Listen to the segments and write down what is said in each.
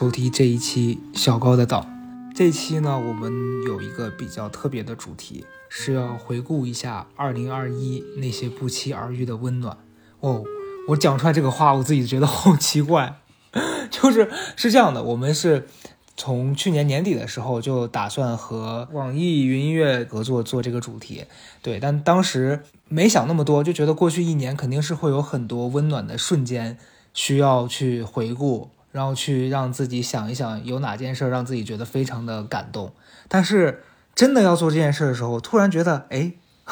收听这一期小高的岛。这一期呢，我们有一个比较特别的主题，是要回顾一下2021那些不期而遇的温暖。哦，我讲出来这个话，我自己觉得好奇怪。就是是这样的，我们是从去年年底的时候就打算和网易云音乐合作做这个主题，对，但当时没想那么多，就觉得过去一年肯定是会有很多温暖的瞬间需要去回顾，然后去让自己想一想有哪件事让自己觉得非常的感动。但是真的要做这件事的时候，突然觉得，哎，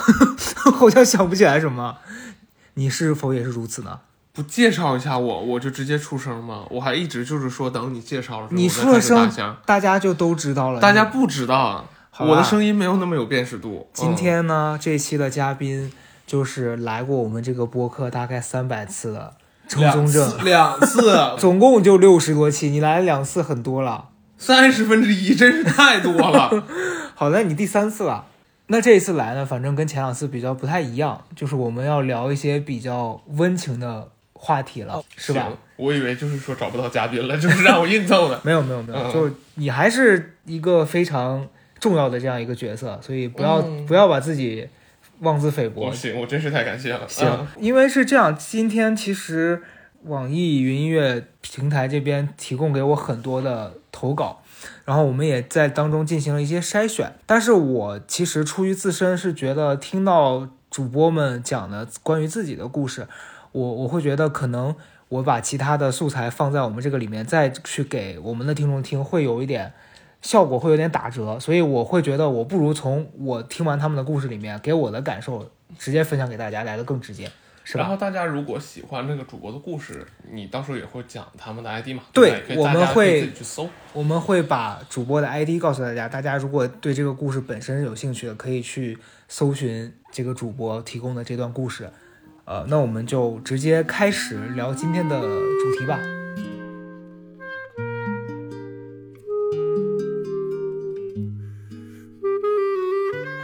好像想不起来什么。你是否也是如此呢？不介绍一下我，我就直接出声吗？我还一直就是说等你介绍了，你出了声，大家就都知道了。大家不知道，我的声音没有那么有辨识度。今天呢，这期的嘉宾就是来过我们这个播客大概三百次的周宗正，两次，总共就六十多期，你来了两次，很多了，三十分之一，真是太多了。好的，你第三次了。那这一次来呢，反正跟前两次比较不太一样，就是我们要聊一些比较温情的。话题了，是吧？我以为就是说找不到嘉宾了，就是让我硬凑的。没有没有没有，就你还是一个非常重要的这样一个角色，所以不要不要把自己妄自菲薄。行，我真是太感谢了。行，因为是这样，今天其实网易云音乐平台这边提供给我很多的投稿，然后我们也在当中进行了一些筛选。但是我其实出于自身是觉得，听到主播们讲的关于自己的故事。我我会觉得可能我把其他的素材放在我们这个里面，再去给我们的听众听，会有一点效果，会有点打折。所以我会觉得我不如从我听完他们的故事里面给我的感受直接分享给大家，来的更直接，是吧？然后大家如果喜欢这个主播的故事，你到时候也会讲他们的 ID 嘛？对，我们会去搜，我们会把主播的 ID 告诉大家。大家如果对这个故事本身有兴趣的，可以去搜寻这个主播提供的这段故事。呃，那我们就直接开始聊今天的主题吧。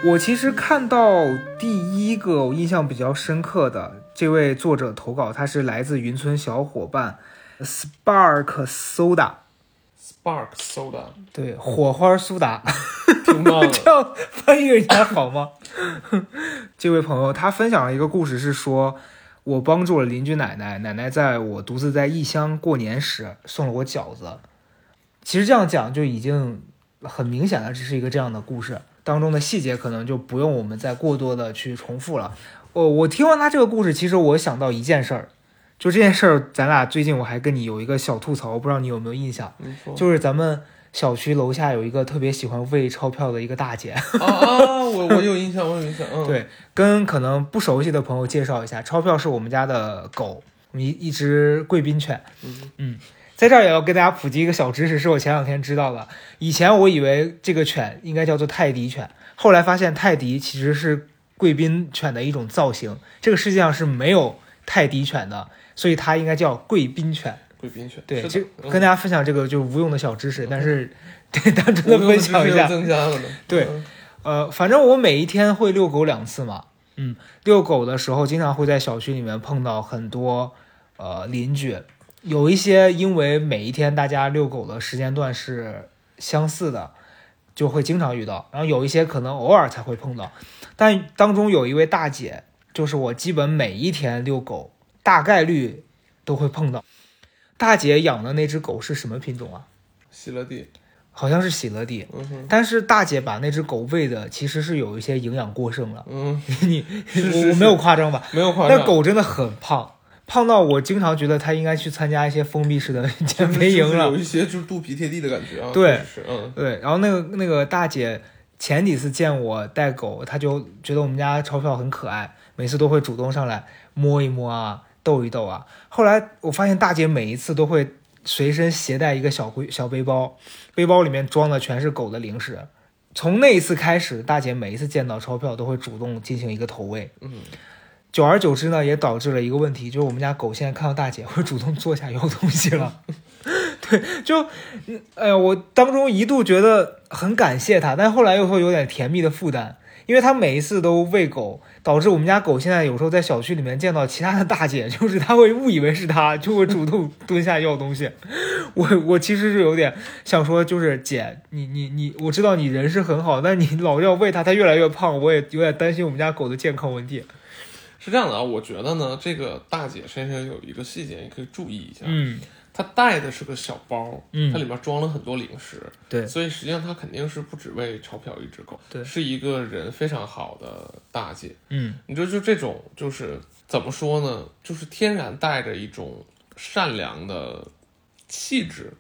我其实看到第一个我印象比较深刻的这位作者投稿，他是来自云村小伙伴 Spark Soda。Spark Soda，对，火花苏打，挺棒的。这样翻译一下好吗？这位朋友他分享了一个故事，是说我帮助了邻居奶奶，奶奶在我独自在异乡过年时送了我饺子。其实这样讲就已经很明显了，这是一个这样的故事，当中的细节可能就不用我们再过多的去重复了。我，我听完他这个故事，其实我想到一件事儿。就这件事儿，咱俩最近我还跟你有一个小吐槽，我不知道你有没有印象？就是咱们小区楼下有一个特别喜欢喂钞票的一个大姐。啊 啊！我我有印象，我有印象。嗯，对，跟可能不熟悉的朋友介绍一下，钞票是我们家的狗，一一只贵宾犬。嗯嗯，在这儿也要跟大家普及一个小知识，是我前两天知道的。以前我以为这个犬应该叫做泰迪犬，后来发现泰迪其实是贵宾犬的一种造型。这个世界上是没有泰迪犬的。所以它应该叫贵宾犬，贵宾犬。对，就跟大家分享这个就无用的小知识，但是对单纯的分享一下。增加了对，呃，反正我每一天会遛狗两次嘛。嗯，遛狗的时候经常会在小区里面碰到很多呃邻居，有一些因为每一天大家遛狗的时间段是相似的，就会经常遇到。然后有一些可能偶尔才会碰到，但当中有一位大姐，就是我基本每一天遛狗。大概率都会碰到。大姐养的那只狗是什么品种啊？喜乐蒂，好像是喜乐蒂。嗯。但是大姐把那只狗喂的其实是有一些营养过剩了。嗯，你我我没有夸张吧？没有夸张。那狗真的很胖，胖到我经常觉得他应该去参加一些封闭式的 减肥营了。有一些就是肚皮贴地的感觉啊。对，嗯，对。然后那个那个大姐前几次见我带狗，她就觉得我们家钞票很可爱，每次都会主动上来摸一摸啊。逗一逗啊！后来我发现大姐每一次都会随身携带一个小背小背包，背包里面装的全是狗的零食。从那一次开始，大姐每一次见到钞票都会主动进行一个投喂。嗯，久而久之呢，也导致了一个问题，就是我们家狗现在看到大姐会主动坐下要东西了。对，就，哎呀，我当中一度觉得很感谢它，但后来又会有点甜蜜的负担。因为它每一次都喂狗，导致我们家狗现在有时候在小区里面见到其他的大姐，就是它会误以为是它，就会主动蹲下要东西。我我其实是有点想说，就是姐，你你你，我知道你人是很好，但你老要喂它，它越来越胖，我也有点担心我们家狗的健康问题。是这样的啊，我觉得呢，这个大姐身上有一个细节，你可以注意一下。嗯她带的是个小包，嗯它里面装了很多零食，对所以实际上她肯定是不只为钞票一只狗，对是一个人非常好的大姐。嗯你说就这种，就是怎么说呢？就是天然带着一种善良的气质。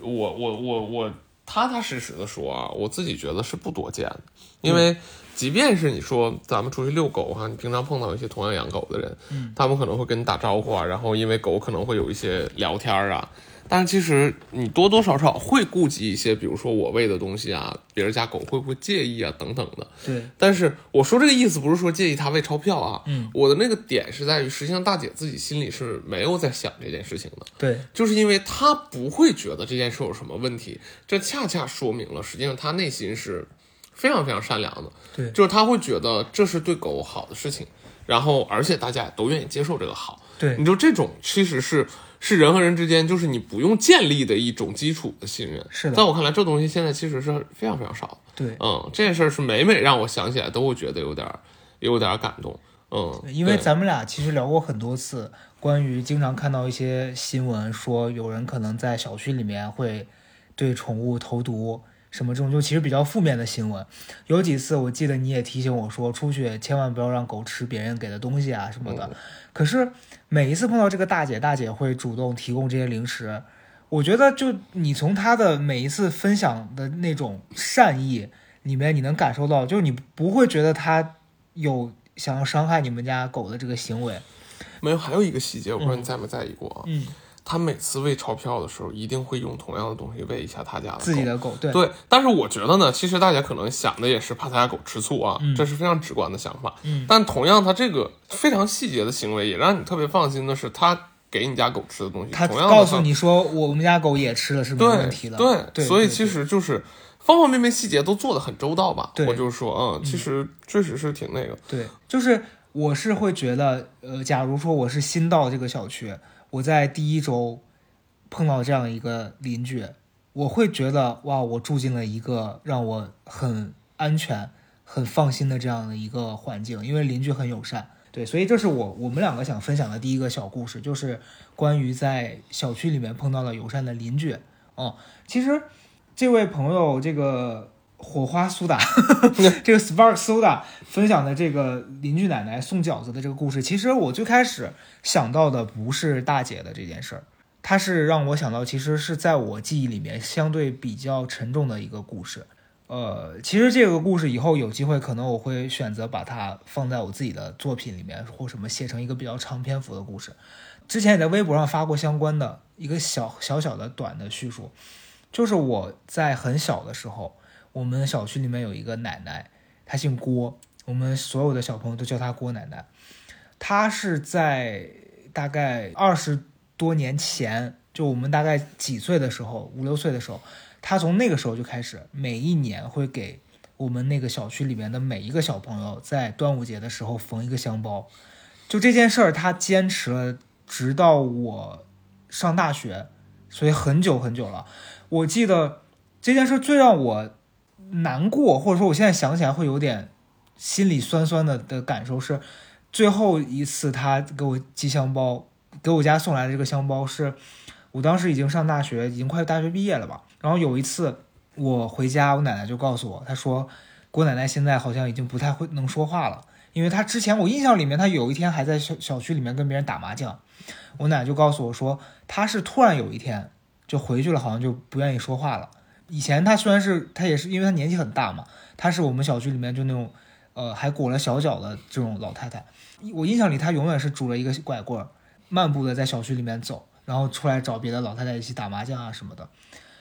我我我我踏踏实实的说啊，我自己觉得是不多见的，因为即便是你说咱们出去遛狗哈、你平常碰到一些同样养狗的人，嗯他们可能会跟你打招呼啊，然后因为狗可能会有一些聊天啊。但是其实你多多少少会顾及一些，比如说我喂的东西啊，别人家狗会不会介意啊，等等的。对，但是我说这个意思不是说介意他喂钞票啊，嗯，我的那个点是在于，实际上大姐自己心里是没有在想这件事情的，对，就是因为她不会觉得这件事有什么问题，这恰恰说明了实际上她内心是非常非常善良的，对。就是他会觉得这是对狗好的事情，然后而且大家也都愿意接受这个好，对。你，就这种其实是是人和人之间就是你不用建立的一种基础的信任，是的。在我看来这东西现在其实是非常非常少的。对。嗯，这件事儿是每每让我想起来都会觉得有点儿有点儿感动。嗯，因为咱们俩其实聊过很多次，关于经常看到一些新闻说有人可能在小区里面会对宠物投毒，什么这种就其实比较负面的新闻。有几次我记得你也提醒我说，出去千万不要让狗吃别人给的东西啊什么的。可是每一次碰到这个大姐，大姐会主动提供这些零食。我觉得，就你从她的每一次分享的那种善意里面，你能感受到，就是你不会觉得她有想要伤害你们家狗的这个行为。没有，还有一个细节，我不知道你在没在意过啊。嗯，他每次喂钞票的时候，一定会用同样的东西喂一下他家的狗自己的狗，对对，但是我觉得呢，其实大家可能想的也是怕他家狗吃醋啊，嗯这是非常直观的想法。嗯但同样，他这个非常细节的行为，也让你特别放心的是，他给你家狗吃的东西，他同样的告诉你说，我们家狗也吃了是没对问题的。对对，所以其实就是方方面面细节都做的很周到吧。对我就是说，嗯，其实确实是挺那个。对，就是我是会觉得，呃，假如说我是新到这个小区，我在第一周碰到这样一个邻居，我会觉得哇，我住进了一个让我很安全、很放心的这样的一个环境，因为邻居很友善。对，所以这是我我们两个想分享的第一个小故事，就是关于在小区里面碰到了友善的邻居。哦，其实这位朋友这个火花苏打，这个 Spark Soda 分享的这个邻居奶奶送饺子的这个故事，其实我最开始想到的不是大姐的这件事儿，它是让我想到，其实是在我记忆里面相对比较沉重的一个故事。呃，其实这个故事以后有机会，可能我会选择把它放在我自己的作品里面，或什么写成一个比较长篇幅的故事。之前也在微博上发过相关的一个小小小的短的叙述，就是我在很小的时候，我们小区里面有一个奶奶，她姓郭，我们所有的小朋友都叫她郭奶奶。她是在大概二十多年前，就我们大概几岁的时候，五六岁的时候，她从那个时候就开始，每一年会给我们那个小区里面的每一个小朋友在端午节的时候缝一个香包。就这件事儿，她坚持了，直到我上大学，所以很久很久了。我记得这件事最让我难过，或者说我现在想起来会有点心里酸酸的的感受是，最后一次他给我寄香包，给我家送来的这个香包是，我当时已经上大学，已经快大学毕业了吧。然后有一次我回家，我奶奶就告诉我，她说郭奶奶现在好像已经不太会能说话了，因为她之前我印象里面，她有一天还在小小区里面跟别人打麻将。我奶奶就告诉我说，她是突然有一天就回去了，好像就不愿意说话了。以前她虽然是她也是因为她年纪很大嘛，她是我们小区里面就那种呃还裹了小脚的这种老太太。我印象里她永远是拄着一个拐棍，漫步的在小区里面走，然后出来找别的老太太一起打麻将啊什么的。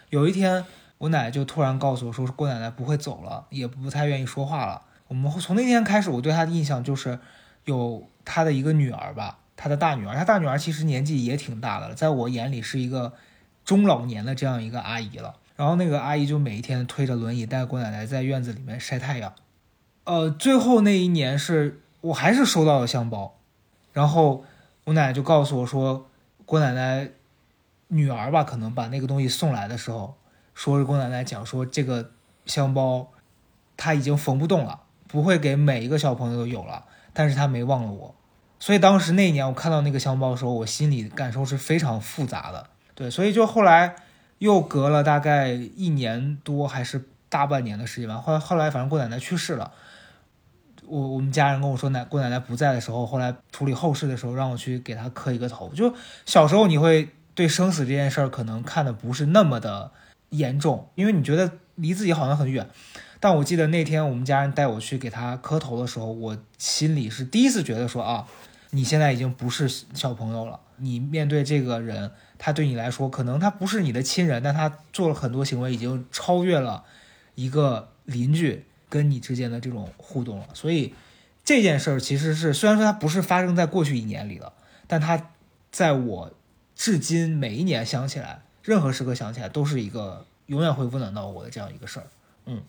有一天，我奶奶就突然告诉我说，郭奶奶不会走了，也不太愿意说话了。我们从那天开始，我对她的印象就是有她的一个女儿吧，她的大女儿，她大女儿其实年纪也挺大的了，在我眼里是一个中老年的这样一个阿姨了。然后那个阿姨就每一天推着轮椅带郭奶奶在院子里面晒太阳。呃，最后那一年是我还是收到了香包，然后我奶奶就告诉我说，郭奶奶女儿吧，可能把那个东西送来的时候，说是郭奶奶讲说这个香包她已经缝不动了，不会给每一个小朋友都有了，但是她没忘了我，所以当时那一年我看到那个香包的时候，我心里感受是非常复杂的。对，所以就后来又隔了大概一年多还是大半年的时间吧，后来后来反正郭奶奶去世了。我我们家人跟我说，奶郭奶奶不在的时候，后来处理后事的时候，让我去给她磕一个头。就小时候你会对生死这件事儿可能看的不是那么的严重，因为你觉得离自己好像很远。但我记得那天我们家人带我去给她磕头的时候，我心里是第一次觉得说啊，你现在已经不是小朋友了，你面对这个人，他对你来说可能他不是你的亲人，但他做了很多行为，已经超越了一个邻居。跟你之间的这种互动了，所以这件事儿其实是虽然说它不是发生在过去一年里了，但它在我至今每一年想起来，任何时刻想起来，都是一个永远会温暖到我的这样一个事儿。嗯，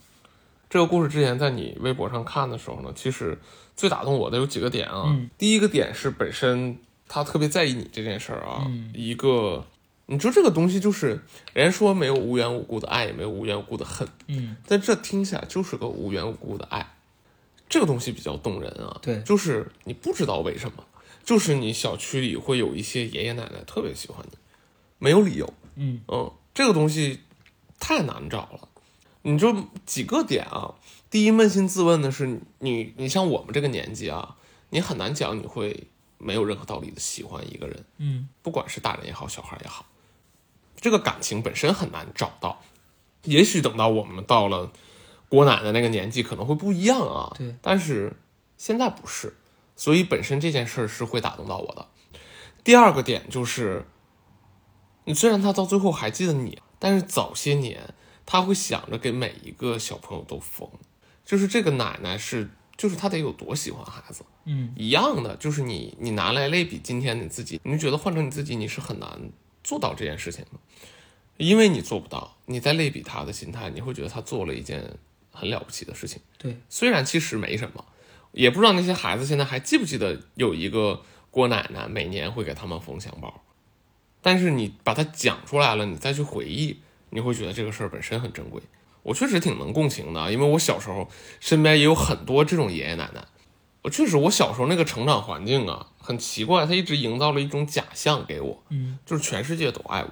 这个故事之前在你微博上看的时候呢，其实最打动我的有几个点啊。嗯第一个点是本身他特别在意你这件事儿啊，嗯一个你说这个东西就是人家说没有无缘无故的爱，也没有无缘无故的恨，嗯，但这听起来就是个无缘无故的爱，这个东西比较动人啊。对就是你不知道为什么，就是你小区里会有一些爷爷奶奶特别喜欢你，没有理由。嗯嗯，这个东西太难找了。你就几个点啊，第一，扪心自问的是，你你像我们这个年纪啊，你很难讲你会没有任何道理的喜欢一个人，嗯不管是大人也好，小孩也好，这个感情本身很难找到。也许等到我们到了郭奶奶那个年纪，可能会不一样啊。对，但是现在不是，所以本身这件事儿是会打动到我的。第二个点就是，你虽然他到最后还记得你，但是早些年他会想着给每一个小朋友都缝，就是这个奶奶是，就是他得有多喜欢孩子。嗯一样的，就是你你拿来类比今天你自己，你就觉得换成你自己，你是很难做到这件事情的，因为你做不到。你在类比他的心态，你会觉得他做了一件很了不起的事情，对，虽然其实没什么，也不知道那些孩子现在还记不记得有一个郭奶奶每年会给他们缝香包，但是你把它讲出来了，你再去回忆，你会觉得这个事儿本身很珍贵。我确实挺能共情的，因为我小时候身边也有很多这种爷爷奶奶。我确实，我小时候那个成长环境啊，很奇怪，他一直营造了一种假象给我，嗯就是全世界都爱我，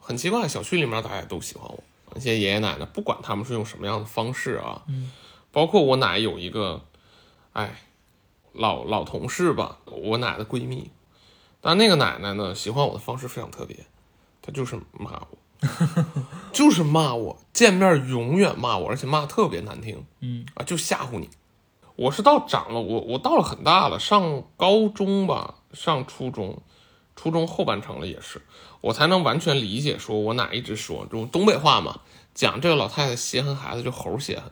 很奇怪，小区里面大家都喜欢我。那些爷爷奶奶，不管他们是用什么样的方式啊，嗯，包括我奶有一个，哎，老老同事吧，我奶的闺蜜，但那个奶奶呢，喜欢我的方式非常特别，她就是骂我，就是骂我，见面永远骂我，而且骂得特别难听，嗯啊，就吓唬你。我是到长了，我我到了很大了，上高中吧，上初中，初中后半程了也是，我才能完全理解，说我奶一直说，就东北话嘛，讲这个老太太稀罕孩子就猴稀罕，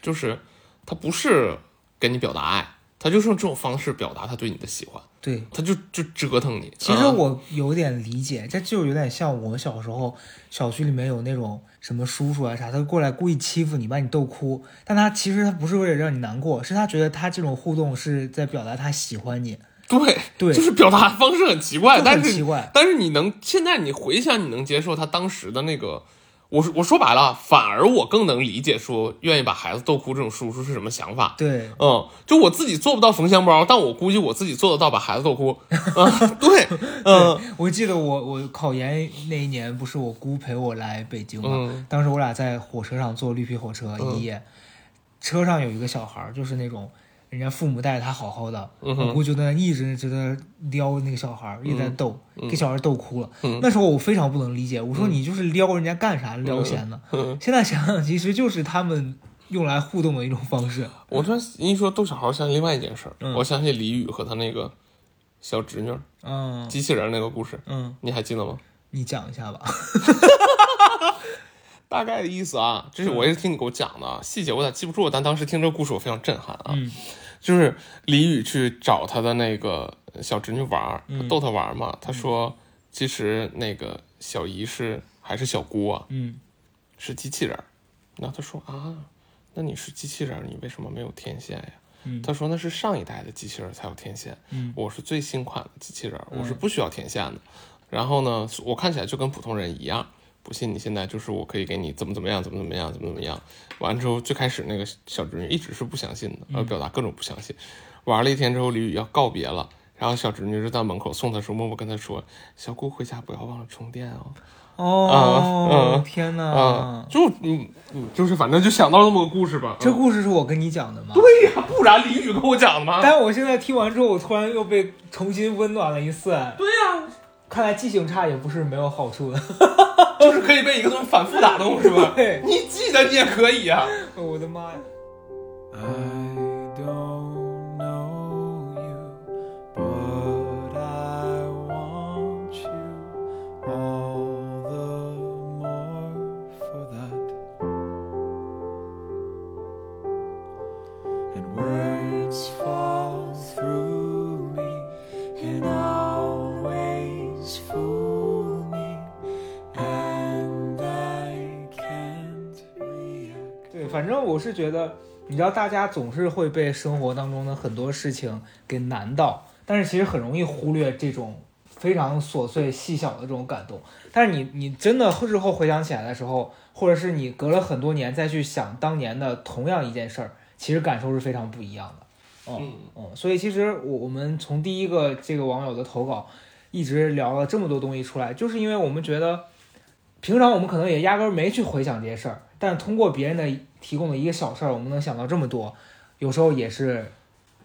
就是她不是跟你表达爱，她就是用这种方式表达她对你的喜欢，对。她就就折腾你。其实啊我有点理解，这就有点像我小时候小区里面有那种什么叔叔啊啥，他过来故意欺负你，把你逗哭，但他其实他不是为了让你难过，是他觉得他这种互动是在表达他喜欢你，对对就是表达方式很奇怪，但是很奇怪。但是你能现在你回想，你能接受他当时的那个，我说我说白了，反而我更能理解说愿意把孩子逗哭这种叔叔是什么想法。对，嗯，就我自己做不到缝香包，但我估计我自己做得到把孩子逗哭。嗯，对，嗯我记得我我考研那一年，不是我姑陪我来北京嘛，嗯当时我俩在火车上坐绿皮火车一夜，车上有一个小孩儿，就是那种人家父母带着他好好的，我姑就在那一直就在那撩那个小孩儿，一直在逗，嗯给小孩逗哭了。嗯那时候我非常不能理解，我说你就是撩人家干啥撩闲呢？嗯，现在想想，其实就是他们用来互动的一种方式。我突然一说逗小孩，我想起另外一件事，嗯我想起李宇和他那个小侄女嗯机器人那个故事，嗯，你还记得吗？你讲一下吧。大概的意思啊，这是我也是听你给我讲的，细节我咋记不住？但当时听这个故事我非常震撼啊。嗯就是李宇去找他的那个小侄女玩儿，嗯逗她玩儿嘛。他说，其实那个小姨是还是小姑啊，嗯是机器人儿。然后他说啊，那你是机器人，你为什么没有天线呀？嗯他说那是上一代的机器人才有天线，嗯我是最新款的机器人，我是不需要天线的。然后呢，我看起来就跟普通人一样。不信你现在就是我可以给你怎么怎么样，怎么怎么样，怎么怎么样。完之后，最开始那个小侄女一直是不相信的，嗯要表达各种不相信。玩了一天之后，李宇要告别了，然后小侄女就在门口送他的时候，默默跟他说：“小姑回家不要忘了充电哦。”哦，嗯天哪！啊，就嗯嗯，就是反正就想到那么个故事吧。这嗯故事是我跟你讲的吗？对呀，不然李宇跟我讲的吗？但我现在听完之后，我突然又被重新温暖了一次。对呀、看来记性差也不是没有好处的。就是可以被一个东西反复打动，是吧？对你记得你也可以啊、我的妈呀！I 我是觉得，你知道，大家总是会被生活当中的很多事情给难到，但是其实很容易忽略这种非常琐碎细小的这种感动。但是你你真的日后回想起来的时候，或者是你隔了很多年再去想当年的同样一件事儿，其实感受是非常不一样的。哦嗯哦，所以其实我我们从第一个这个网友的投稿，一直聊了这么多东西出来，就是因为我们觉得，平常我们可能也压根儿没去回想这些事儿，但是通过别人的提供的一个小事儿，我们能想到这么多，有时候也是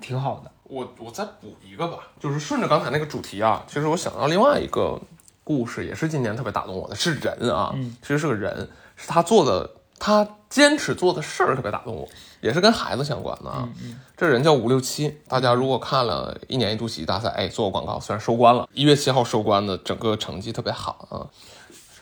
挺好的。我我再补一个吧，就是顺着刚才那个主题啊，其实我想到另外一个故事，也是今年特别打动我的，是人啊，嗯其实是个人，是他做的，他坚持做的事儿特别打动我，也是跟孩子相关的啊。嗯嗯这人叫五六七，大家如果看了一年一度喜剧大赛，哎，做过广告，虽然收官了，一月七号收官的，整个成绩特别好啊。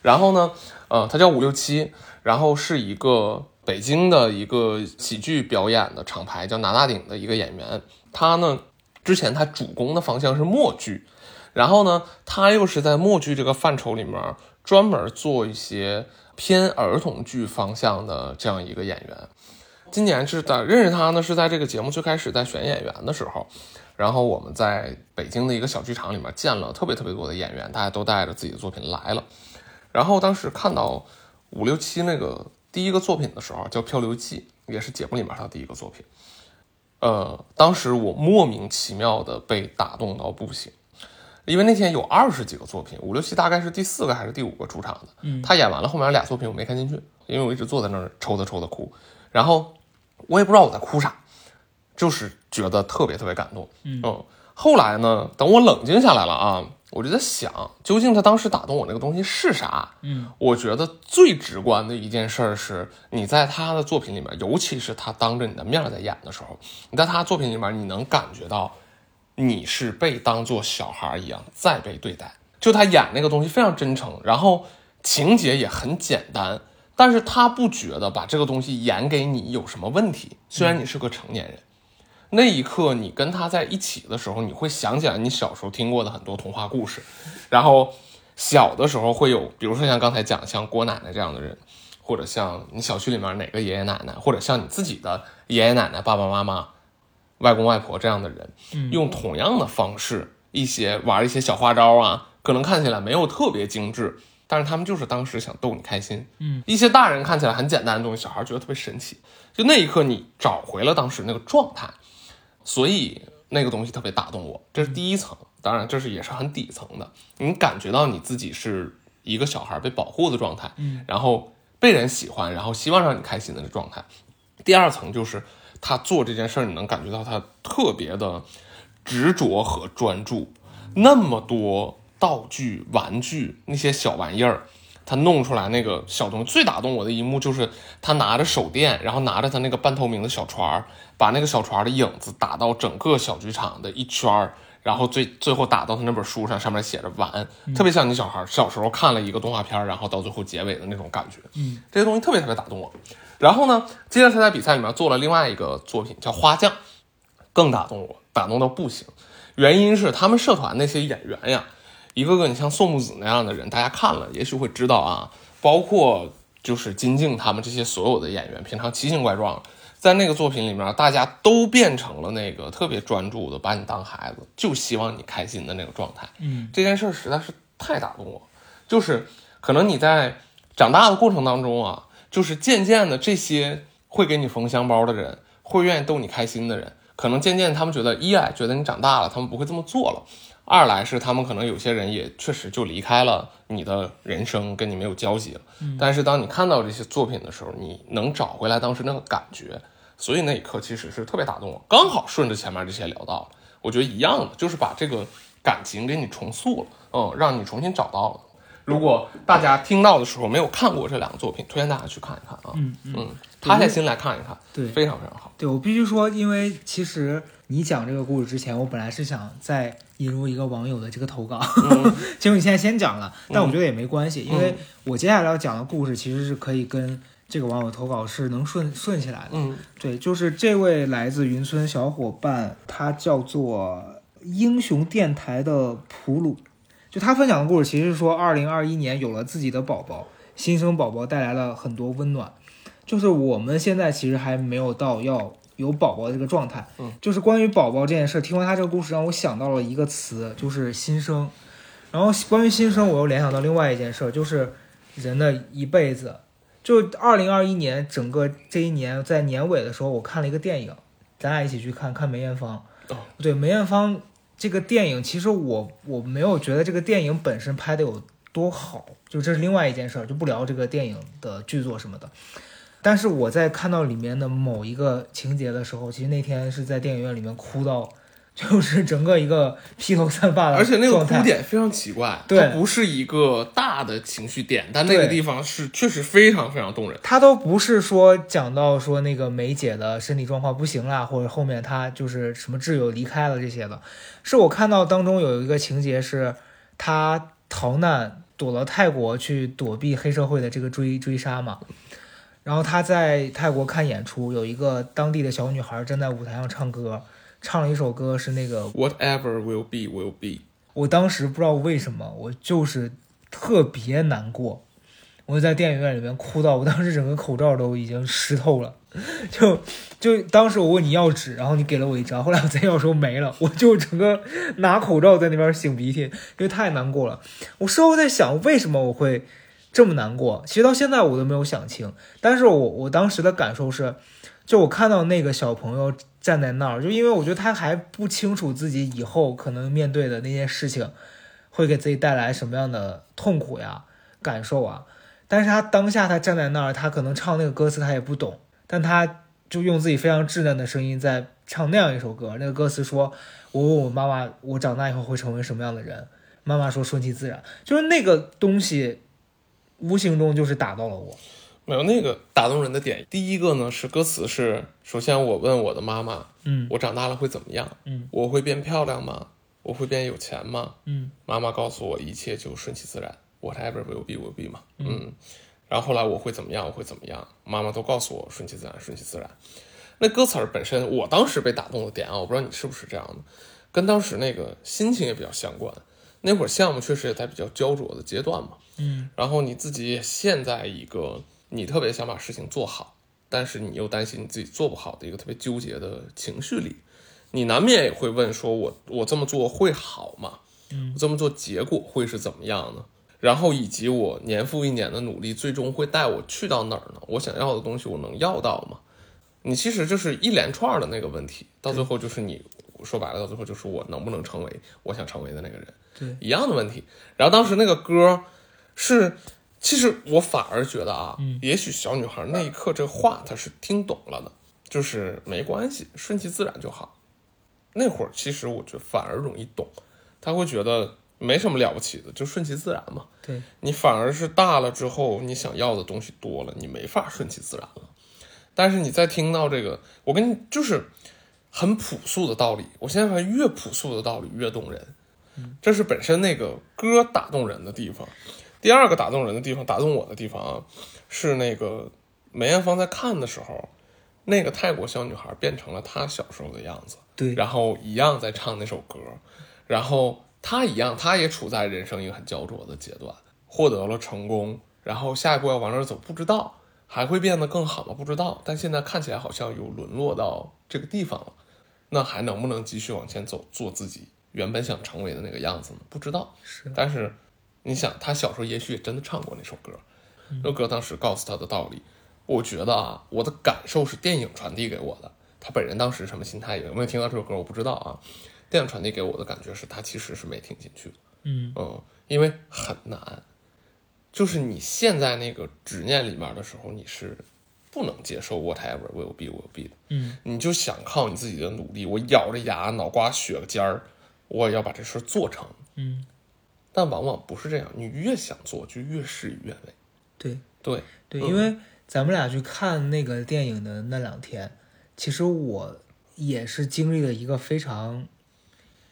然后呢，呃，他叫五六七，然后是一个北京的一个喜剧表演的厂牌，叫拿大顶的一个演员。他呢，之前他主攻的方向是默剧，然后呢，他又是在默剧这个范畴里面专门做一些偏儿童剧方向的这样一个演员。今年是在认识他呢，是在这个节目最开始在选演员的时候，然后我们在北京的一个小剧场里面见了特别特别多的演员，大家都带着自己的作品来了。然后当时看到五六七那个第一个作品的时候，叫《漂流记》，也是节目里面他第一个作品。呃，当时我莫名其妙的被打动到不行，因为那天有二十几个作品，五六七大概是第四个还是第五个出场的。嗯他演完了后面俩作品我没看进去，因为我一直坐在那儿抽的抽的哭，然后我也不知道我在哭啥，就是觉得特别特别感动。嗯后来呢，等我冷静下来了啊，我就在想，究竟他当时打动我那个东西是啥？嗯我觉得最直观的一件事儿是，你在他的作品里面，尤其是他当着你的面在演的时候，你在他作品里面，你能感觉到你是被当做小孩一样在被对待。就他演那个东西非常真诚，然后情节也很简单，但是他不觉得把这个东西演给你有什么问题。虽然你是个成年人，那一刻你跟他在一起的时候，你会想起来你小时候听过的很多童话故事，然后小的时候会有，比如说像刚才讲像郭奶奶这样的人，或者像你小区里面哪个爷爷奶奶，或者像你自己的爷爷奶奶、爸爸妈妈、外公外婆这样的人，嗯用同样的方式，一些玩一些小花招啊，可能看起来没有特别精致，但是他们就是当时想逗你开心。嗯，一些大人看起来很简单的东西，小孩觉得特别神奇。就那一刻，你找回了当时那个状态，所以那个东西特别打动我。这是第一层，当然这是也是很底层的，你感觉到你自己是一个小孩被保护的状态，嗯，然后被人喜欢，然后希望让你开心的状态。第二层就是他做这件事儿，你能感觉到他特别的执着和专注，那么多道具、玩具那些小玩意儿，他弄出来那个小东西。最打动我的一幕就是他拿着手电，然后拿着他那个半透明的小船儿，把那个小船的影子打到整个小剧场的一圈儿。然后最最后打到他那本书上，上面写着“完”，特别像你小孩小时候看了一个动画片，然后到最后结尾的那种感觉。嗯，这些东西特别特别打动我。然后呢，接着他在比赛里面做了另外一个作品叫《花匠》，更打动我，打动到不行。原因是他们社团那些演员呀，一个个你像宋木子那样的人，大家看了也许会知道啊，包括就是金靖他们这些所有的演员，平常奇形怪状，在那个作品里面，大家都变成了那个特别专注的，把你当孩子，就希望你开心的那个状态。嗯，这件事儿实在是太打动我，就是可能你在长大的过程当中啊，就是渐渐的这些会给你缝香包的人，会愿意逗你开心的人，可能渐渐他们觉得一来觉得你长大了，他们不会这么做了。二来是他们可能有些人也确实就离开了你的人生，跟你没有交集了。但是当你看到这些作品的时候，你能找回来当时那个感觉，所以那一刻其实是特别打动我。刚好顺着前面这些聊到了，我觉得一样的，就是把这个感情给你重塑了，嗯，让你重新找到了。如果大家听到的时候没有看过这两个作品，推荐大家去看一看啊。嗯嗯，嗯，塌下心来看一看，对非常非常好。对我必须说，因为其实你讲这个故事之前，我本来是想再引入一个网友的这个投稿，结果你现在先讲了，但我觉得也没关系，因为我接下来要讲的故事其实是可以跟这个网友投稿是能顺顺起来的。嗯对，就是这位来自云村小伙伴，他叫做英雄电台的普鲁。就他分享的故事，其实是说，二零二一年有了自己的宝宝，新生宝宝带来了很多温暖。就是我们现在其实还没有到要有宝宝的这个状态。嗯，就是关于宝宝这件事，听完他这个故事，让我想到了一个词，就是新生。然后关于新生，我又联想到另外一件事，就是人的一辈子。就二零二一年整个这一年，在年尾的时候，我看了一个电影，咱俩一起去看看梅艳芳。哦对梅艳芳这个电影，其实我我没有觉得这个电影本身拍的有多好，就这是另外一件事儿，就不聊这个电影的剧作什么的。但是我在看到里面的某一个情节的时候，其实那天是在电影院里面哭到，就是整个一个披头散发的而且那个哭点非常奇怪，对它不是一个大的情绪点，但那个地方是确实非常非常动人。他都不是说讲到说那个梅姐的身体状况不行啦，或者后面她就是什么挚友离开了这些的，是我看到当中有一个情节是，他逃难躲到泰国去躲避黑社会的这个追追杀嘛，然后他在泰国看演出，有一个当地的小女孩站在舞台上唱歌，唱了一首歌是那个 Whatever will be will be，我当时不知道为什么，我就是特别难过，我就在电影院里面哭到，我当时整个口罩都已经湿透了，就就当时我问你要纸，然后你给了我一张，后来我再要的时候没了，我就整个拿口罩在那边擤鼻涕，因为太难过了。我事后在想，为什么我会这么难过？其实到现在我都没有想清，但是我我当时的感受是，就我看到那个小朋友站在那儿，就因为我觉得他还不清楚自己以后可能面对的那件事情，会给自己带来什么样的痛苦呀、感受啊。但是他当下他站在那儿，他可能唱那个歌词他也不懂，但他就用自己非常稚嫩的声音在唱那样一首歌。那个歌词说：“我问我妈妈，我长大以后会成为什么样的人？”妈妈说：“顺其自然。”就是那个东西，无形中就是打到了我。没有那个打动人的点。第一个呢是歌词是，首先我问我的妈妈，嗯我长大了会怎么样？嗯我会变漂亮吗？我会变有钱吗？嗯妈妈告诉我，一切就顺其自然，whatever will be will be 嘛。嗯，然后后来我会怎么样？我会怎么样？妈妈都告诉我顺其自然，顺其自然。那歌词儿本身，我当时被打动的点啊，我不知道你是不是这样的，跟当时那个心情也比较相关。那会儿项目确实也在比较焦灼的阶段嘛，嗯然后你自己也陷在一个你特别想把事情做好，但是你又担心你自己做不好的一个特别纠结的情绪里，你难免也会问说我我这么做会好吗？嗯我这么做结果会是怎么样呢？然后以及我年复一年的努力，最终会带我去到哪儿呢？我想要的东西我能要到吗？你其实就是一连串的那个问题，到最后就是你说白了，到最后就是我能不能成为我想成为的那个人，对，一样的问题。然后当时那个歌是，其实我反而觉得啊，也许小女孩那一刻这话她是听懂了的，就是没关系，顺其自然就好。那会儿其实我觉得反而容易懂，她会觉得没什么了不起的，就顺其自然嘛。对，你反而是大了之后，你想要的东西多了，你没法顺其自然了。但是你再听到这个，我跟你就是很朴素的道理，我现在发现越朴素的道理越动人，这是本身那个歌打动人的地方。第二个打动人的地方，打动我的地方啊，是那个梅艳芳在看的时候，那个泰国小女孩变成了她小时候的样子，对，然后一样在唱那首歌，然后她一样，她也处在人生一个很焦灼的阶段，获得了成功，然后下一步要往哪儿走不知道，还会变得更好吗？不知道，但现在看起来好像有沦落到这个地方了，那还能不能继续往前走，做自己原本想成为的那个样子呢？不知道。是但是你想，他小时候也许也真的唱过那首歌，那首歌当时告诉他的道理，我觉得啊，我的感受是电影传递给我的。他本人当时什么心态，有没有听到这首歌，我不知道啊。电影传递给我的感觉是他其实是没听进去的，嗯嗯，因为很难，就是你陷在那个执念里面的时候，你是不能接受 whatever will be will be 的，嗯你就想靠你自己的努力，我咬着牙，脑瓜血个尖儿，我要把这事做成。嗯，但往往不是这样，你越想做就越事与愿违。对对，对，嗯因为咱们俩去看那个电影的那两天，其实我也是经历了一个非常，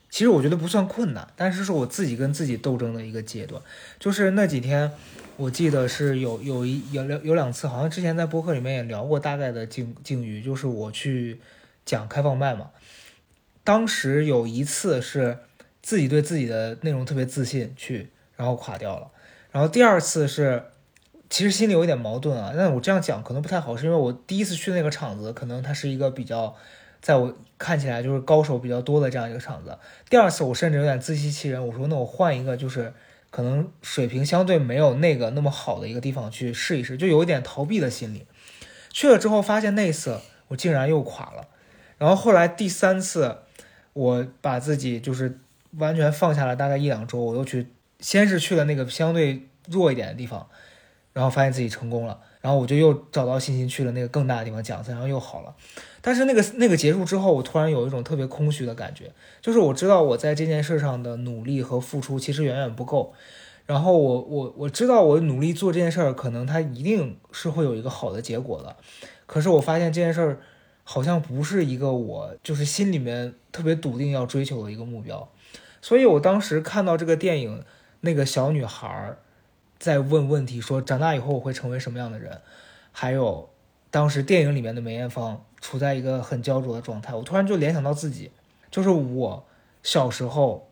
其实我觉得不算困难，但是是我自己跟自己斗争的一个阶段。就是那几天，我记得是有有一有两有两次，好像之前在播客里面也聊过大概的境境遇，就是我去讲开放麦嘛，当时有一次是自己对自己的内容特别自信去，然后垮掉了。然后第二次是，其实心里有一点矛盾啊。但我这样讲可能不太好，是因为我第一次去那个场子，可能它是一个比较，在我看起来就是高手比较多的这样一个场子。第二次我甚至有点自欺欺人，我说那我换一个就是可能水平相对没有那个那么好的一个地方去试一试，就有一点逃避的心理。去了之后发现那次我竟然又垮了，然后后来第三次我把自己就是完全放下了，大概一两周，我又去，先是去了那个相对弱一点的地方，然后发现自己成功了，然后我就又找到信心去了那个更大的地方讲，然后又好了。但是那个 那个结束之后，我突然有一种特别空虚的感觉，就是我知道我在这件事上的努力和付出其实远远不够，然后我我我知道我努力做这件事儿，可能它一定是会有一个好的结果的，可是我发现这件事儿好像不是一个我就是心里面特别笃定要追求的一个目标，所以我当时看到这个电影，那个小女孩在问问题，说长大以后我会成为什么样的人，还有当时电影里面的梅艳芳处在一个很焦灼的状态，我突然就联想到自己，就是我小时候，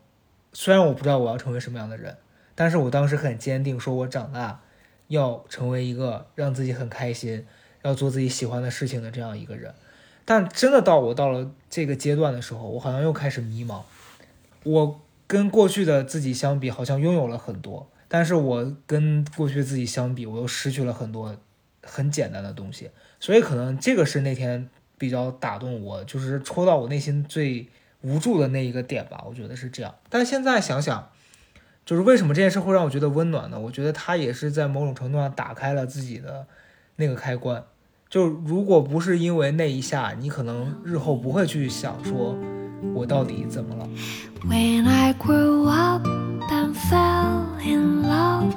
虽然我不知道我要成为什么样的人，但是我当时很坚定，说我长大要成为一个让自己很开心，要做自己喜欢的事情的这样一个人。但真的到我到了这个阶段的时候，我好像又开始迷茫。我跟过去的自己相比，好像拥有了很多，但是我跟过去自己相比，我又失去了很多很简单的东西。所以可能这个是那天比较打动我，就是戳到我内心最无助的那一个点吧。我觉得是这样。但现在想想，就是为什么这件事会让我觉得温暖呢？我觉得它也是在某种程度上打开了自己的那个开关。就如果不是因为那一下，你可能日后不会去想说，我到底怎么了。 When I grew up and fell in love,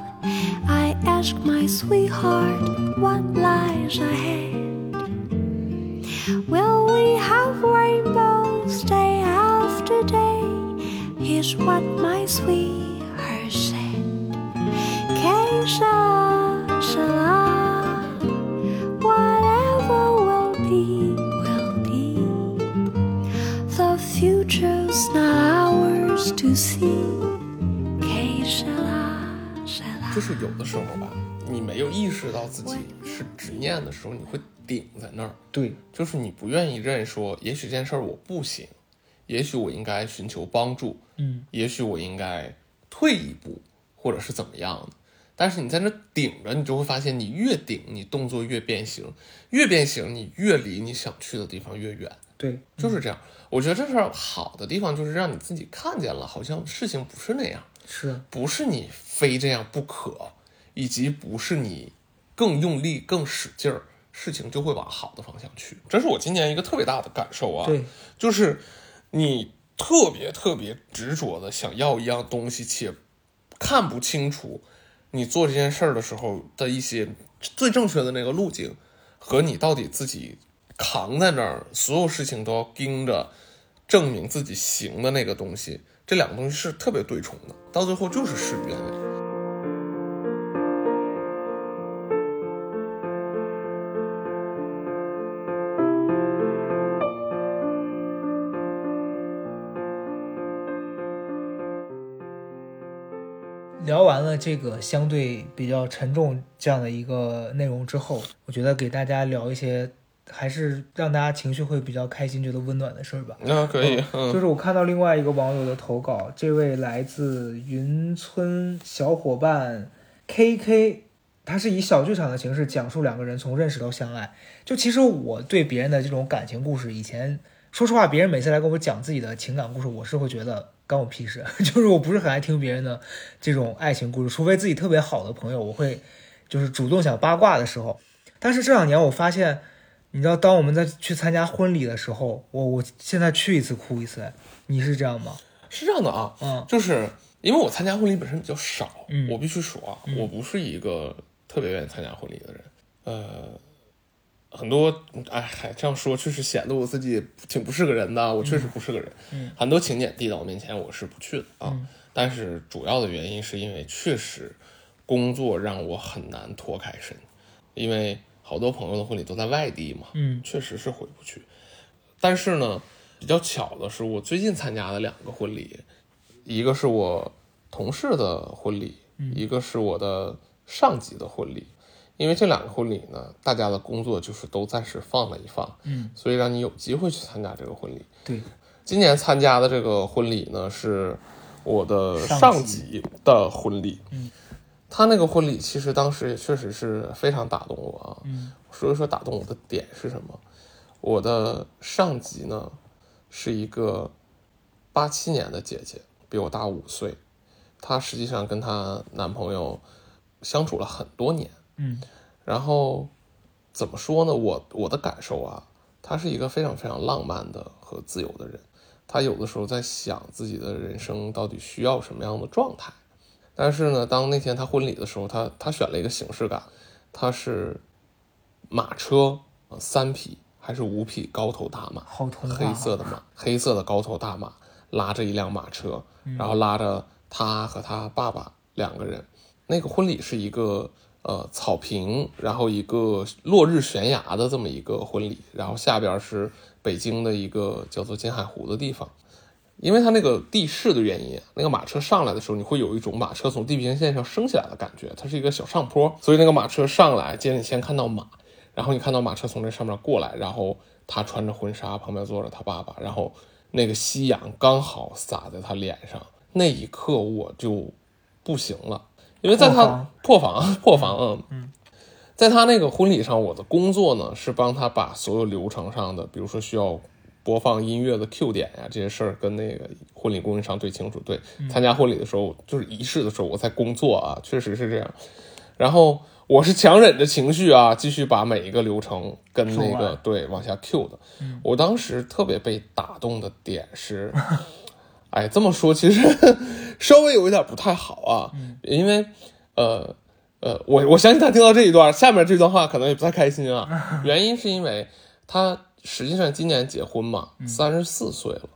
I asked my sweetheart what lies ahead. Will we have rainbows day after day? Here's what my sweetheart said. Que 就是有的时候吧，你没有意识到自己是执念的时候，你会顶在那儿，对，就是你不愿意认说，也许这件事儿我不行，也许我应该寻求帮助，嗯，也许我应该退一步，或者是怎么样的。但是你在那顶着，你就会发现，你越顶，你动作越变形，越变形，你越离你想去的地方越远。对，就是这样。我觉得这事儿好的地方就是让你自己看见了，好像事情不是那样，是，不是你非这样不可，以及不是你更用力、更使劲儿，事情就会往好的方向去。这是我今年一个特别大的感受啊。对，就是你特别特别执着的想要一样东西，且看不清楚你做这件事儿的时候的一些最正确的那个路径，和你到底自己扛在那儿，所有事情都要盯着证明自己行的那个东西，这两个东西是特别对冲的，到最后就是事与愿违。聊完完了这个相对比较沉重这样的一个内容之后，我觉得给大家聊一些还是让大家情绪会比较开心、觉得温暖的事儿吧。那可以，就嗯是我看到另外一个网友的投稿，这位来自云村小伙伴 KK，他是以小剧场的形式讲述两个人从认识到相爱。就其实我对别人的这种感情故事，以前说实话，别人每次来跟我讲自己的情感故事，我是会觉得关我屁事，就是我不是很爱听别人的这种爱情故事，除非自己特别好的朋友，我会就是主动想八卦的时候。但是这两年我发现，你知道，当我们在去参加婚礼的时候，我我现在去一次哭一次，你是这样吗？是这样的啊，嗯就是因为我参加婚礼本身比较少，嗯我必须说啊，我不是一个特别愿意参加婚礼的人，呃，很多，哎嗨，这样说确实显得我自己挺不是个人的，我确实不是个人，嗯很多请柬递到我面前，我是不去的啊，嗯但是主要的原因是因为确实工作让我很难脱开身，因为好多朋友的婚礼都在外地嘛，嗯确实是回不去。但是呢，比较巧的是，我最近参加的两个婚礼，一个是我同事的婚礼，一个是我的上级的婚礼。因为这两个婚礼呢，大家的工作就是都暂时放了一放，嗯，所以让你有机会去参加这个婚礼。对，今年参加的这个婚礼呢，是我的上上级级的婚礼。嗯，他那个婚礼其实当时也确实是非常打动我啊。嗯，说一说打动我的点是什么？我的上级呢，是一个八七年的姐姐，比我大五岁。她实际上跟她男朋友相处了很多年。嗯然后怎么说呢？我我的感受啊，她是一个非常非常浪漫的和自由的人。她有的时候在想自己的人生到底需要什么样的状态。但是呢，当那天他婚礼的时候，他他选了一个形式感，他是马车呃三匹还是五匹高头大马，好童话黑色的马，黑色的高头大马拉着一辆马车，然后拉着他和他爸爸两个人。那个婚礼是一个呃草坪，然后一个落日悬崖的这么一个婚礼，然后下边是北京的一个叫做金海湖的地方。因为它那个地势的原因，那个马车上来的时候，你会有一种马车从地平线上升起来的感觉，它是一个小上坡，所以那个马车上来，接着你先看到马，然后你看到马车从这上面过来，然后他穿着婚纱，旁边坐着他爸爸，然后那个夕阳刚好洒在他脸上，那一刻我就不行了，因为在他破防破防，嗯嗯，在他那个婚礼上，我的工作呢是帮他把所有流程上的，比如说需要播放音乐的 Q 点呀这些事儿，跟那个婚礼供应商对清楚。对，参加婚礼的时候，就是仪式的时候，我在工作啊，确实是这样。然后我是强忍着情绪啊，继续把每一个流程跟那个对往下 Q 的。我当时特别被打动的点是，哎，这么说其实稍微有一点不太好啊，因为呃呃，我我相信他听到这一段，下面这段话可能也不太开心啊。原因是因为他实际上今年结婚嘛，三十四岁了。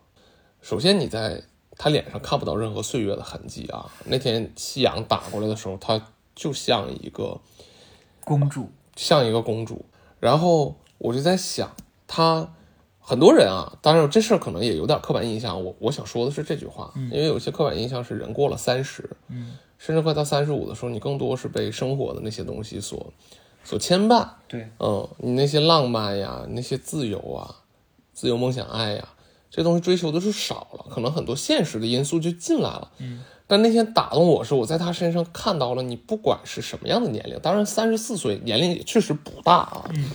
首先你在他脸上看不到任何岁月的痕迹啊。那天夕阳打过来的时候，她就像一个公主，像一个公主。然后我就在想，她很多人啊，当然这事儿可能也有点刻板印象。我我想说的是这句话，因为有些刻板印象是人过了三十，嗯，甚至快到三十五的时候，你更多是被生活的那些东西所所牵绊。对，嗯，你那些浪漫呀，那些自由啊，自由梦想爱呀，这东西追求的是少了，可能很多现实的因素就进来了。嗯，但那天打动我是我在他身上看到了，你不管是什么样的年龄，当然三十四岁年龄也确实不大啊。嗯，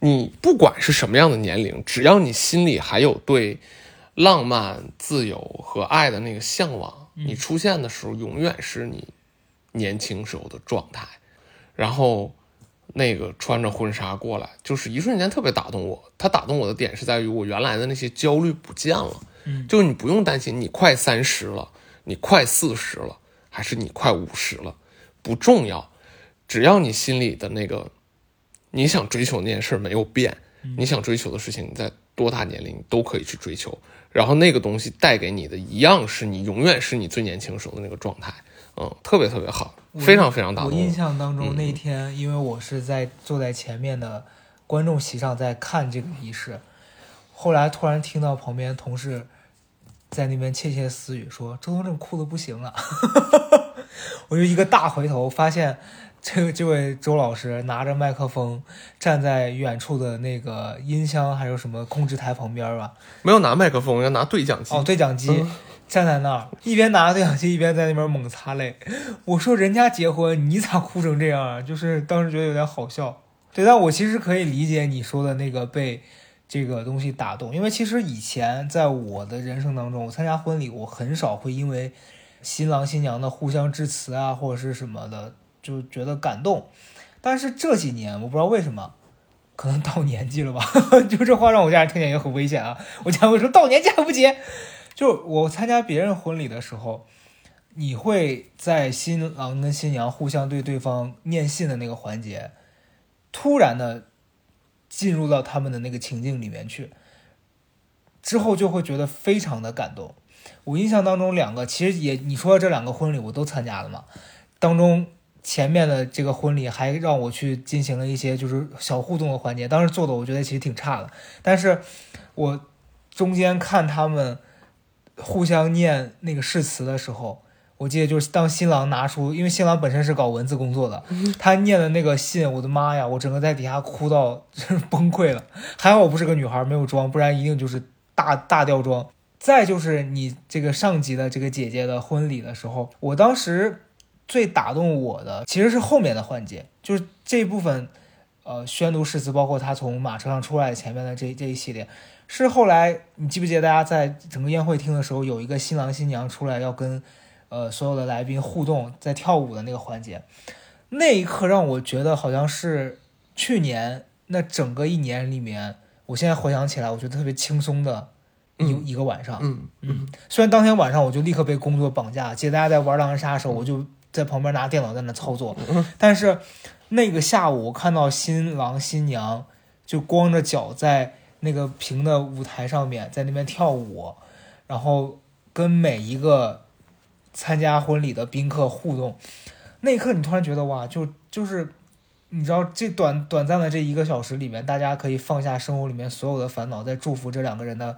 你不管是什么样的年龄，只要你心里还有对浪漫、自由和爱的那个向往，你出现的时候永远是你年轻时候的状态。然后那个穿着婚纱过来，就是一瞬间特别打动我。他打动我的点是在于我原来的那些焦虑不见了，嗯就是你不用担心你快三十了，你快四十了，还是你快五十了，不重要，只要你心里的那个你想追求那件事没有变，你想追求的事情，你在多大年龄都可以去追求。然后那个东西带给你的一样是你永远是你最年轻时候的那个状态，嗯，特别特别好，非常非常打动我印。象当中嗯那天，因为我是在坐在前面的观众席上在看这个仪式，后来突然听到旁边同事在那边窃窃私语说：“周东正哭的不行了。”我就一个大回头，发现这个这位周老师拿着麦克风站在远处的那个音箱还有什么控制台旁边吧，没有拿麦克风，要拿对讲机。哦，对讲机。站在那儿，一边拿着对讲机，一边在那边猛擦泪。我说人家结婚，你咋哭成这样啊？就是当时觉得有点好笑。对，但我其实可以理解你说的那个被这个东西打动，因为其实以前在我的人生当中，我参加婚礼，我很少会因为新郎新娘的互相致辞啊，或者是什么的，就觉得感动。但是这几年，我不知道为什么，可能到年纪了吧，就这话让我家人听见也很危险啊。我家人会说到年纪还不结。就我参加别人婚礼的时候，你会在新郎跟新娘互相对对方念信的那个环节，突然的进入到他们的那个情境里面去，之后就会觉得非常的感动。我印象当中两个，其实也你说的这两个婚礼我都参加了嘛，当中前面的这个婚礼还让我去进行了一些就是小互动的环节，当时做的我觉得其实挺差的，但是我中间看他们。互相念那个誓词的时候，我记得就是当新郎拿出，因为新郎本身是搞文字工作的，他念的那个信，我的妈呀，我整个在底下哭到 崩溃了。还好我不是个女孩，没有装，不然一定就是大大掉妆。再就是你这个上级的这个姐姐的婚礼的时候，我当时最打动我的其实是后面的环节，就是这部分，呃，宣读誓词，包括他从马车上出来前面的这这一系列。是后来，你记不记得大家在整个宴会厅的时候，有一个新郎新娘出来要跟，呃，所有的来宾互动，在跳舞的那个环节，那一刻让我觉得好像是去年那整个一年里面，我现在回想起来，我觉得特别轻松的一一个晚上。嗯嗯。虽然当天晚上我就立刻被工作绑架，记得大家在玩狼人杀的时候，我就在旁边拿电脑在那操作，但是那个下午我看到新郎新娘就光着脚在。那个平的舞台上面，在那边跳舞，然后跟每一个参加婚礼的宾客互动，那一刻你突然觉得哇，就就是你知道这短短暂的这一个小时里面，大家可以放下生活里面所有的烦恼，在祝福这两个人的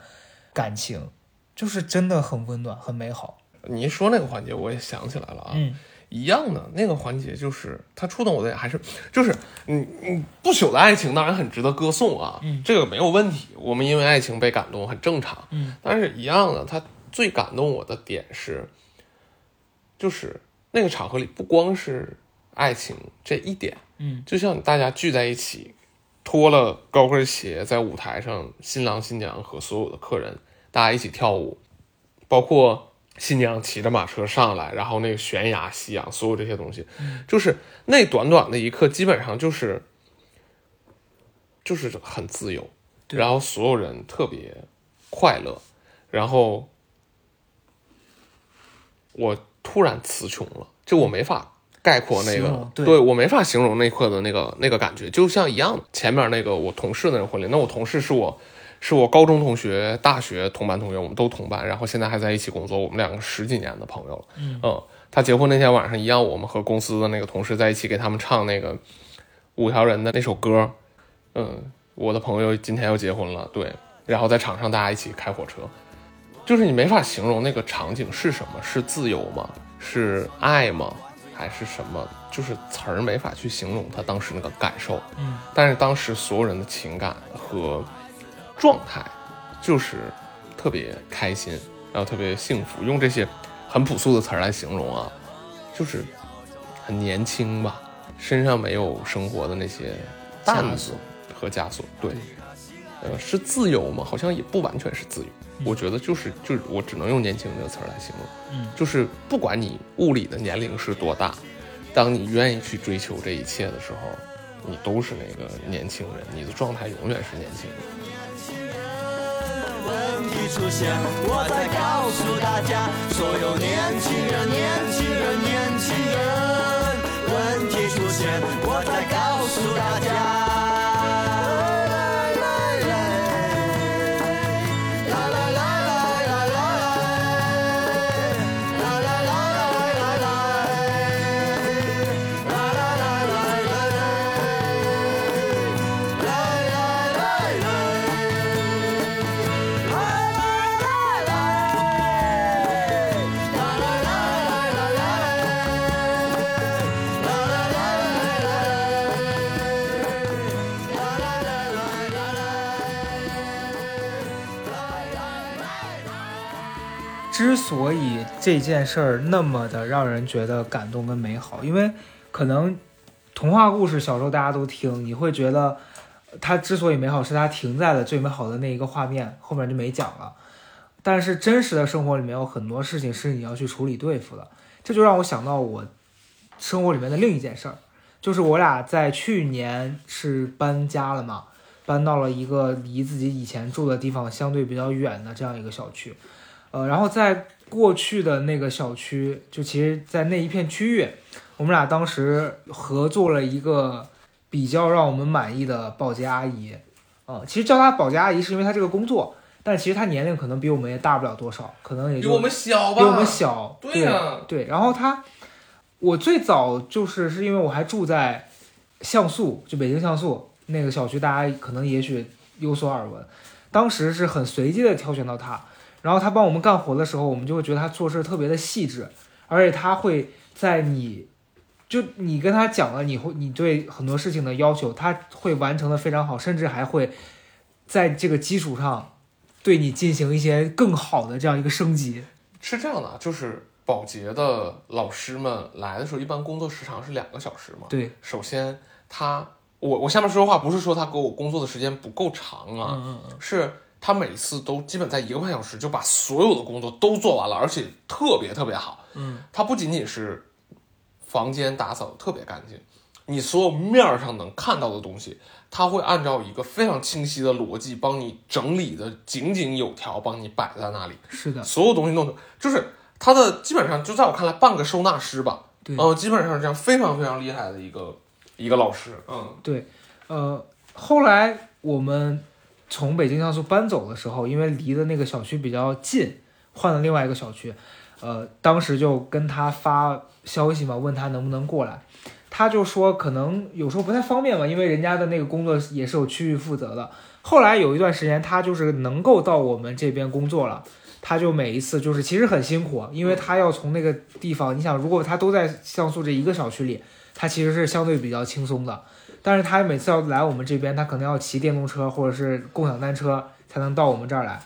感情，就是真的很温暖，很美好。你一说那个环节，我也想起来了啊。嗯。一样的那个环节，就是他触动我的，还是就是嗯嗯不朽的爱情，当然很值得歌颂啊，这个没有问题。我们因为爱情被感动很正常，嗯，但是一样的，他最感动我的点是，就是那个场合里不光是爱情这一点，嗯，就像大家聚在一起，脱了高跟鞋在舞台上，新郎新娘和所有的客人大家一起跳舞，包括。新娘骑着马车上来，然后那个悬崖夕阳，所有这些东西，就是那短短的一刻，基本上就是就是很自由，然后所有人特别快乐，然后我突然词穷了，就我没法概括那个，对我没法形容那一刻的那个那个感觉，就像一样的。前面那个我同事那个婚礼，那我同事是我。是我高中同学，大学同班同学，我们都同班，然后现在还在一起工作，我们两个十几年的朋友了。嗯，他结婚那天晚上一样，我们和公司的那个同事在一起给他们唱那个五条人的那首歌。嗯，我的朋友今天要结婚了，对，然后在场上大家一起开火车，就是你没法形容那个场景是什么，是自由吗？是爱吗？还是什么？就是词儿没法去形容他当时那个感受。嗯，但是当时所有人的情感和。状态就是特别开心，然后特别幸福。用这些很朴素的词儿来形容啊，就是很年轻吧，身上没有生活的那些担子和枷锁。对，呃，是自由吗？好像也不完全是自由。我觉得就是就是我只能用年轻这个词儿来形容。嗯，就是不管你物理的年龄是多大，当你愿意去追求这一切的时候，你都是那个年轻人，你的状态永远是年轻人。问题出现，我在告诉大家，所有年轻人，年轻人，年轻人。问题出现，我在告诉大家。之所以这件事儿那么的让人觉得感动跟美好，因为可能童话故事小时候大家都听，你会觉得它之所以美好，是它停在了最美好的那一个画面，后面就没讲了。但是真实的生活里面有很多事情是你要去处理对付的，这就让我想到我生活里面的另一件事儿，就是我俩在去年是搬家了嘛，搬到了一个离自己以前住的地方相对比较远的这样一个小区，呃，然后在过去的那个小区，就其实，在那一片区域，我们俩当时合作了一个比较让我们满意的保洁阿姨，呃，其实叫她保洁阿姨是因为她这个工作，但其实她年龄可能比我们也大不了多少，可能也就比我们小吧？比我们小，对呀对，然后她，我最早就是是因为我还住在像素，就北京像素那个小区，大家可能也许有所耳闻。当时是很随机的挑选到他，然后他帮我们干活的时候，我们就会觉得他做事特别的细致，而且他会在你，就你跟他讲了你会你对很多事情的要求，他会完成的非常好，甚至还会在这个基础上对你进行一些更好的这样一个升级。是这样的，就是保洁的老师们来的时候，一般工作时长是两个小时嘛。对，首先他，我我下面说的话不是说他给我工作的时间不够长啊，嗯嗯嗯。是他每次都基本在一个半小时就把所有的工作都做完了，而且特别特别好。嗯，他不仅仅是房间打扫得特别干净，你所有面儿上能看到的东西，他会按照一个非常清晰的逻辑帮你整理的井井有条，帮你摆在那里。是的，所有东西弄的，就是他的基本上就在我看来半个收纳师吧，对。呃，基本上是这样，非常非常厉害的一个一个老师，嗯，对，呃，后来我们从北京像素搬走的时候，因为离的那个小区比较近，换了另外一个小区，呃，当时就跟他发消息嘛，问他能不能过来，他就说可能有时候不太方便嘛，因为人家的那个工作也是有区域负责的。后来有一段时间，他就是能够到我们这边工作了。他就每一次就是其实很辛苦，因为他要从那个地方，你想，如果他都在像素这一个小区里，他其实是相对比较轻松的。但是他每次要来我们这边，他可能要骑电动车或者是共享单车才能到我们这儿来。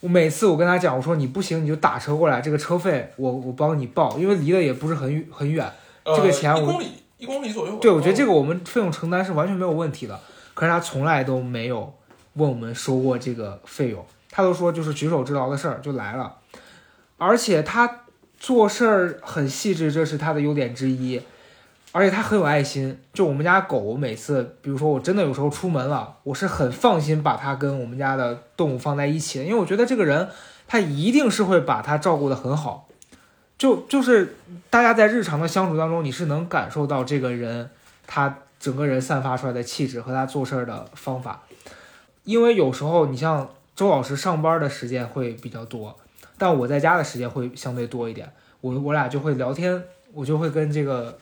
我每次我跟他讲，我说你不行你就打车过来，这个车费我我帮你报，因为离得也不是很很远。呃这个钱我一公里一公里左右，对，我觉得这个个我们费用承担是完全没有问题的。可是他从来都没有问我们收过这个费用，他都说就是举手之劳的事儿就来了，而且他做事儿很细致，这是他的优点之一。而且他很有爱心，就我们家狗，每次比如说我真的有时候出门了，我是很放心把它跟我们家的动物放在一起的，因为我觉得这个人他一定是会把它照顾得很好。就就是大家在日常的相处当中，你是能感受到这个人他整个人散发出来的气质和他做事儿的方法。因为有时候你像周老师上班的时间会比较多，但我在家的时间会相对多一点。我我俩就会聊天，我就会跟这个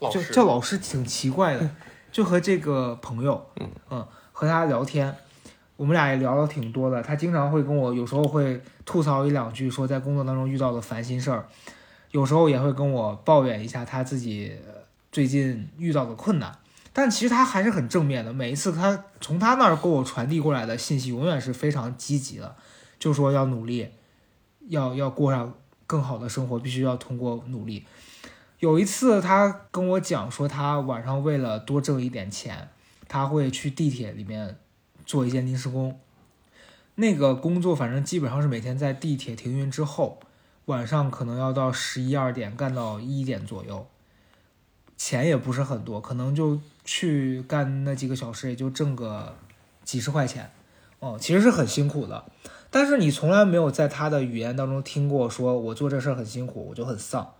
老师就叫老师挺奇怪的，就和这个朋友，嗯和他聊天，我们俩也聊了挺多的。他经常会跟我，有时候会吐槽一两句，说在工作当中遇到的烦心事儿，有时候也会跟我抱怨一下他自己呃最近遇到的困难。但其实他还是很正面的，每一次他从他那儿给我传递过来的信息，永远是非常积极的，就说要努力，要要过上更好的生活，必须要通过努力。有一次，他跟我讲说，他晚上为了多挣一点钱，他会去地铁里面做一件临时工。那个工作反正基本上是每天在地铁停运之后，晚上可能要到十一二点干到一点左右，钱也不是很多，可能就去干那几个小时，也就挣个几十块钱。哦，其实是很辛苦的，但是你从来没有在他的语言当中听过说我做这事儿很辛苦，我就很丧。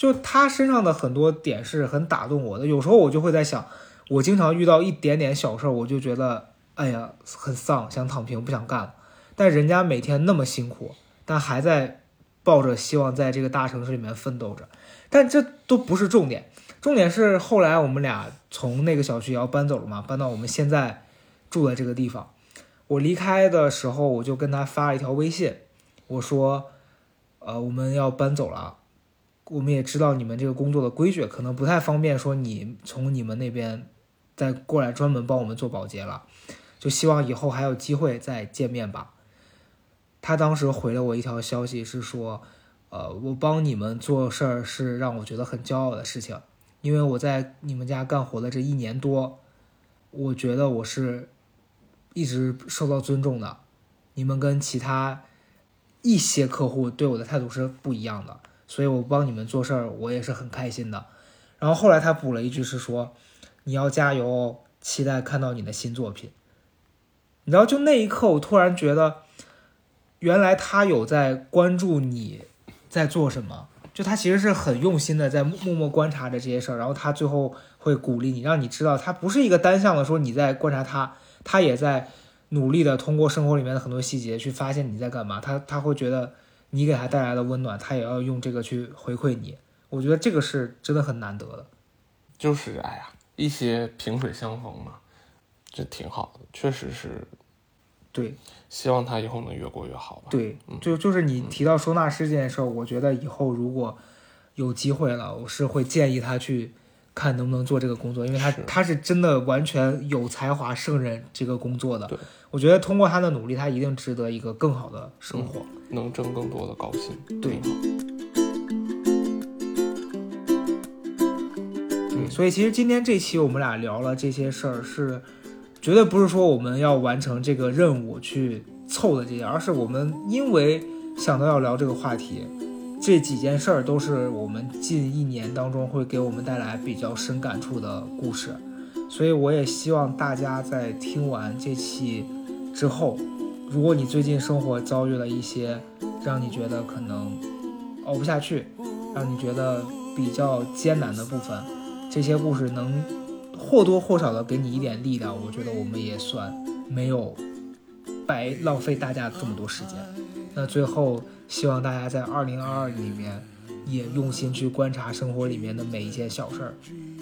就他身上的很多点是很打动我的，有时候我就会在想，我经常遇到一点点小事儿，我就觉得，哎呀，很丧，想躺平，不想干了。但人家每天那么辛苦，但还在抱着希望在这个大城市里面奋斗着。但这都不是重点，重点是后来我们俩从那个小区要搬走了嘛，搬到我们现在住的这个地方。我离开的时候，我就跟他发了一条微信，我说，呃，我们要搬走了。我们也知道你们这个工作的规矩，可能不太方便说你从你们那边再过来专门帮我们做保洁了，就希望以后还有机会再见面吧。他当时回了我一条消息，是说，呃，我帮你们做事儿是让我觉得很骄傲的事情，因为我在你们家干活的这一年多，我觉得我是一直受到尊重的，你们跟其他一些客户对我的态度是不一样的，所以我帮你们做事儿，我也是很开心的。然后后来他补了一句是说，你要加油，期待看到你的新作品。你知道，就那一刻，我突然觉得，原来他有在关注你在做什么，就他其实是很用心的在默默观察着这些事儿，然后他最后会鼓励你，让你知道他不是一个单向的说你在观察他，他也在努力的通过生活里面的很多细节去发现你在干嘛，他他会觉得你给他带来的温暖，他也要用这个去回馈你，我觉得这个是真的很难得的。就是哎呀，一些萍水相逢嘛，这挺好的，确实是。对，希望他以后能越过越好吧。对，就就是你提到收纳师这件事儿，我觉得以后如果有机会了，我是会建议他去看能不能做这个工作，因为他是他是真的完全有才华胜任这个工作的对。我觉得通过他的努力，他一定值得一个更好的生活。能挣更多的高薪。对所以其实今天这期我们俩聊了这些事儿，是绝对不是说我们要完成这个任务去凑的这些，而是我们因为想到要聊这个话题，这几件事儿都是我们近一年当中会给我们带来比较深感触的故事。所以我也希望大家在听完这期之后，如果你最近生活遭遇了一些让你觉得可能熬不下去，让你觉得比较艰难的部分，这些故事能或多或少的给你一点力量，我觉得我们也算没有白浪费大家这么多时间。那最后，希望大家在二零二二里面也用心去观察生活里面的每一件小事儿，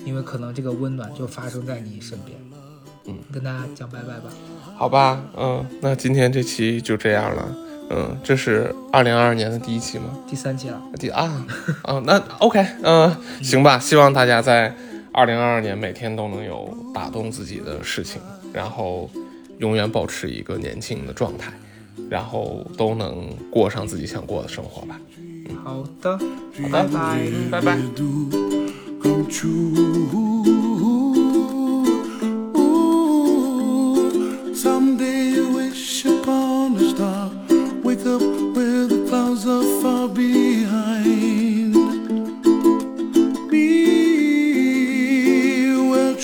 因为可能这个温暖就发生在你身边。嗯，跟大家讲拜拜吧。好吧，嗯，那今天这期就这样了。嗯，这是二零二二年的第一期吗？第三期了，第啊啊，那 OK，嗯、行吧。希望大家在二零二二年每天都能有打动自己的事情，然后永远保持一个年轻的状态，然后都能过上自己想过的生活吧。好的，拜拜。嗯，拜拜。